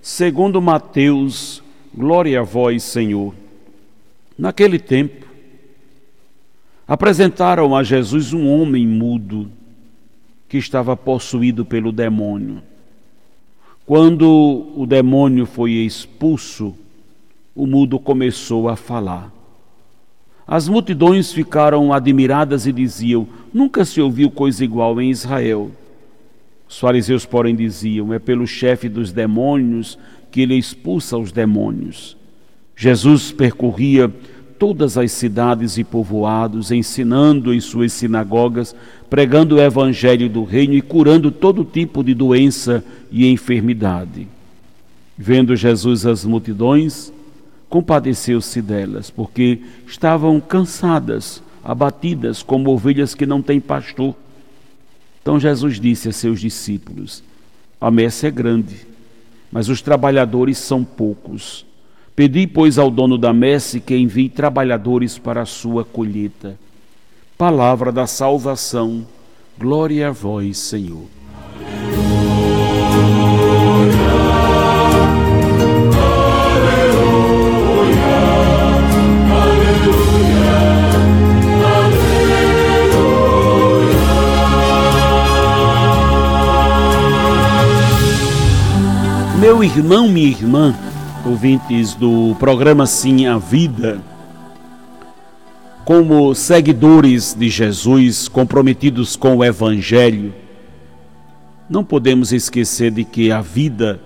segundo Mateus, glória a vós, Senhor. Naquele tempo, apresentaram a Jesus um homem mudo que estava possuído pelo demônio. Quando o demônio foi expulso, o mudo começou a falar. As multidões ficaram admiradas e diziam: Nunca se ouviu coisa igual em Israel. Os fariseus, porém, diziam: É pelo chefe dos demônios que ele expulsa os demônios. Jesus percorria todas as cidades e povoados, ensinando em suas sinagogas, pregando o evangelho do reino e curando todo tipo de doença e enfermidade. Vendo Jesus as multidões, compadeceu-se delas, porque estavam cansadas, abatidas, como ovelhas que não têm pastor. Então Jesus disse a seus discípulos: A messe é grande, mas os trabalhadores são poucos. Pedi, pois, ao dono da messe que envie trabalhadores para a sua colheita. Palavra da salvação, glória a vós, Senhor. Meu irmão, minha irmã, ouvintes do programa Sim a Vida, como seguidores de Jesus, comprometidos com o Evangelho, não podemos esquecer de que a vida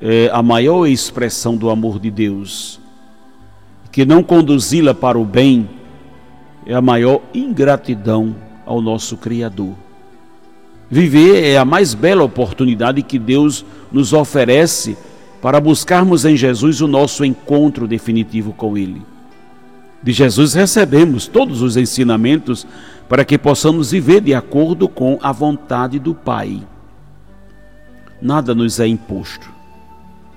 é a maior expressão do amor de Deus, que não conduzi-la para o bem é a maior ingratidão ao nosso Criador. Viver é a mais bela oportunidade que Deus nos oferece para buscarmos em Jesus o nosso encontro definitivo com Ele. De Jesus recebemos todos os ensinamentos para que possamos viver de acordo com a vontade do Pai. Nada nos é imposto.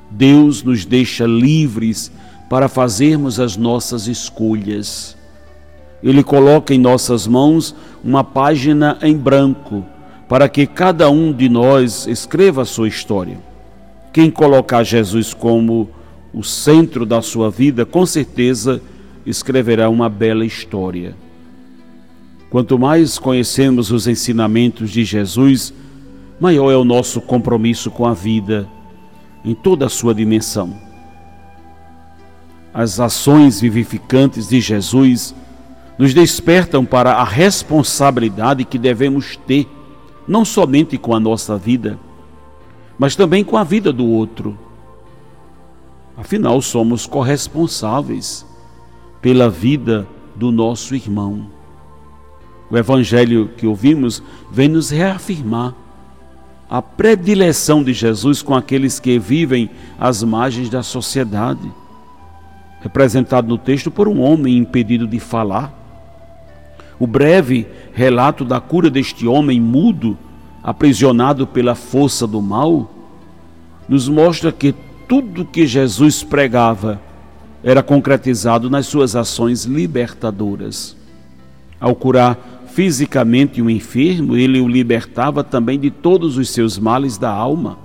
Deus nos deixa livres para fazermos as nossas escolhas. Ele coloca em nossas mãos uma página em branco para que cada um de nós escreva a sua história. Quem colocar Jesus como o centro da sua vida, com certeza escreverá uma bela história. Quanto mais conhecemos os ensinamentos de Jesus, maior é o nosso compromisso com a vida em toda a sua dimensão. As ações vivificantes de Jesus nos despertam para a responsabilidade que devemos ter não somente com a nossa vida, mas também com a vida do outro. Afinal, somos corresponsáveis pela vida do nosso irmão. O evangelho que ouvimos vem nos reafirmar a predileção de Jesus com aqueles que vivem às margens da sociedade, representado no texto por um homem impedido de falar o breve relato da cura deste homem mudo, aprisionado pela força do mal, nos mostra que tudo que Jesus pregava era concretizado nas suas ações libertadoras. Ao curar fisicamente um enfermo, ele o libertava também de todos os seus males da alma.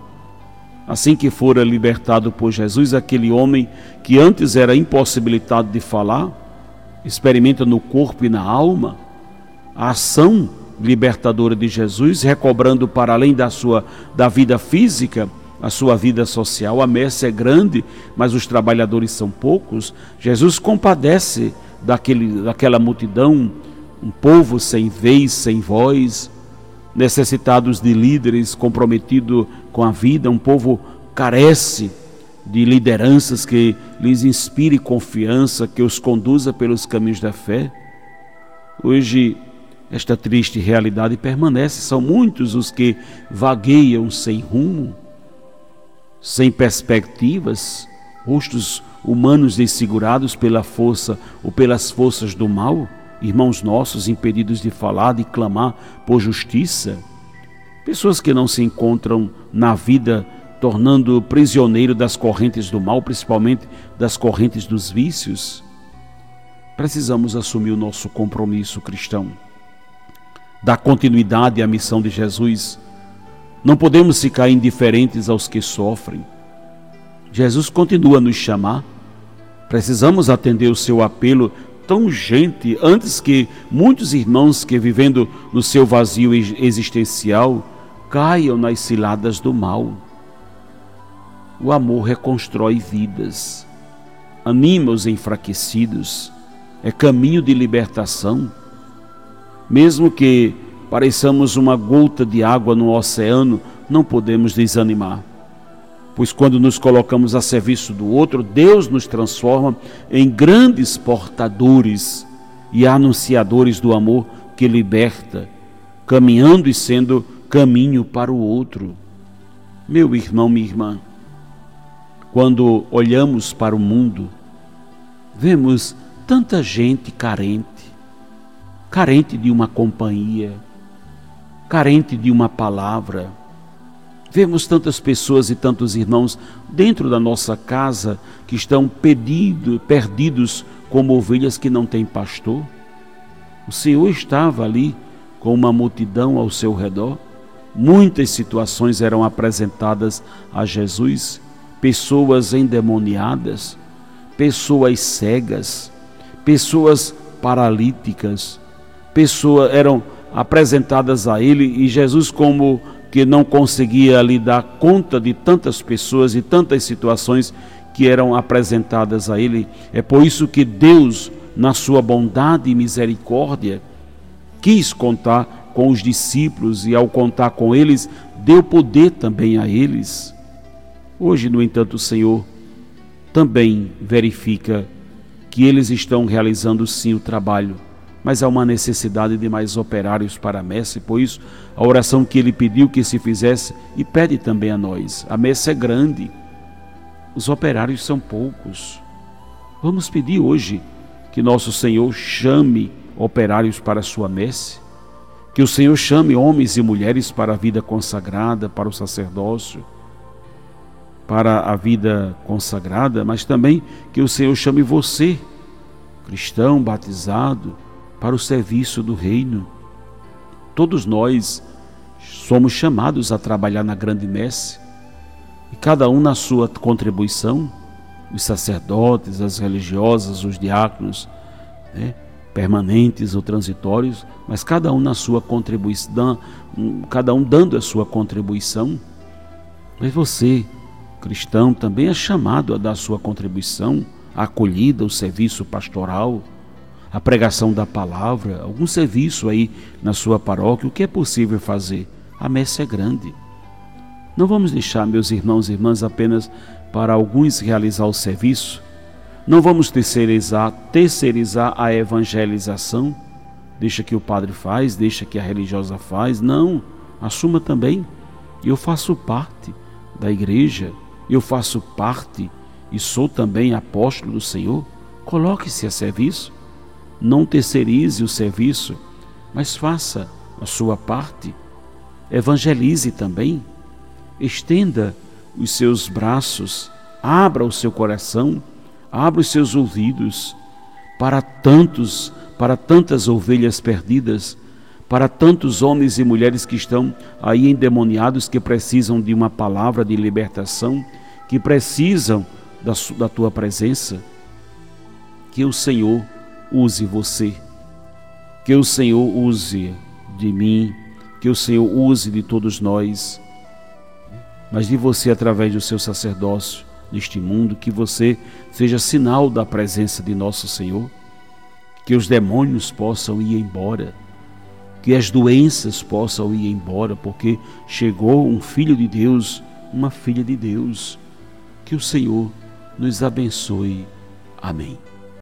Assim que fora libertado por Jesus, aquele homem que antes era impossibilitado de falar, experimenta no corpo e na alma a ação libertadora de Jesus, recobrando para além da sua da vida física, a sua vida social. A messe é grande, mas os trabalhadores são poucos. Jesus compadece daquele, daquela multidão, um povo sem vez, sem voz, necessitados de líderes comprometido com a vida, um povo carece de lideranças que lhes inspire confiança, que os conduza pelos caminhos da fé. Hoje esta triste realidade permanece. São muitos os que vagueiam sem rumo, sem perspectivas, rostos humanos desfigurados pela força ou pelas forças do mal, irmãos nossos impedidos de falar, de clamar por justiça, pessoas que não se encontram na vida tornando prisioneiro das correntes do mal, principalmente das correntes dos vícios. Precisamos assumir o nosso compromisso cristão, dar continuidade à missão de Jesus. Não podemos ficar indiferentes aos que sofrem. Jesus continua a nos chamar. Precisamos atender o seu apelo tão urgente antes que muitos irmãos que vivendo no seu vazio existencial caiam nas ciladas do mal. O amor reconstrói vidas, anima os enfraquecidos, é caminho de libertação. Mesmo que pareçamos uma gota de água no oceano, não podemos desanimar pois quando nos colocamos a serviço do outro, Deus nos transforma em grandes portadores e anunciadores do amor que liberta, caminhando e sendo caminho para o outro. Meu irmão, minha irmã, quando olhamos para o mundo, vemos tanta gente carente, carente de uma companhia, carente de uma palavra Vemos tantas pessoas e tantos irmãos dentro da nossa casa que estão pedido, perdidos como ovelhas que não têm pastor. O Senhor estava ali com uma multidão ao seu redor. Muitas situações eram apresentadas a Jesus, pessoas endemoniadas, pessoas cegas, pessoas paralíticas, pessoas eram apresentadas a ele e Jesus como que não conseguia ali dar conta de tantas pessoas e tantas situações que eram apresentadas a ele. É por isso que Deus, na sua bondade e misericórdia, quis contar com os discípulos e, ao contar com eles, deu poder também a eles. Hoje, no entanto, o Senhor também verifica que eles estão realizando sim o trabalho mas há uma necessidade de mais operários para a messe, por isso a oração que ele pediu que se fizesse e pede também a nós. A messe é grande, os operários são poucos. Vamos pedir hoje que nosso Senhor chame operários para a sua messe, que o Senhor chame homens e mulheres para a vida consagrada, para o sacerdócio, para a vida consagrada, mas também que o Senhor chame você, cristão, batizado, para o serviço do reino. Todos nós somos chamados a trabalhar na grande messe, e cada um na sua contribuição, os sacerdotes, as religiosas, os diáconos, né, permanentes ou transitórios, mas cada um na sua contribuição, cada um dando a sua contribuição. Mas você, cristão, também é chamado a dar a sua contribuição, a acolhida, o serviço pastoral, a pregação da palavra, algum serviço aí na sua paróquia, o que é possível fazer? A messe é grande. Não vamos deixar, meus irmãos e irmãs, apenas para alguns realizar o serviço. Não vamos terceirizar, terceirizar a evangelização. Deixa que o padre faz, deixa que a religiosa faz. Não, assuma também. Eu faço parte da igreja, eu faço parte e sou também apóstolo do Senhor. Coloque-se a serviço não terceirize o serviço, mas faça a sua parte. Evangelize também. Estenda os seus braços, abra o seu coração, abra os seus ouvidos para tantos, para tantas ovelhas perdidas, para tantos homens e mulheres que estão aí endemoniados, que precisam de uma palavra de libertação, que precisam da, da tua presença. Que o Senhor use você. Que o Senhor use de mim, que o Senhor use de todos nós, mas de você através do seu sacerdócio neste mundo, que você seja sinal da presença de nosso Senhor, que os demônios possam ir embora, que as doenças possam ir embora, porque chegou um filho de Deus, uma filha de Deus. Que o Senhor nos abençoe. Amém.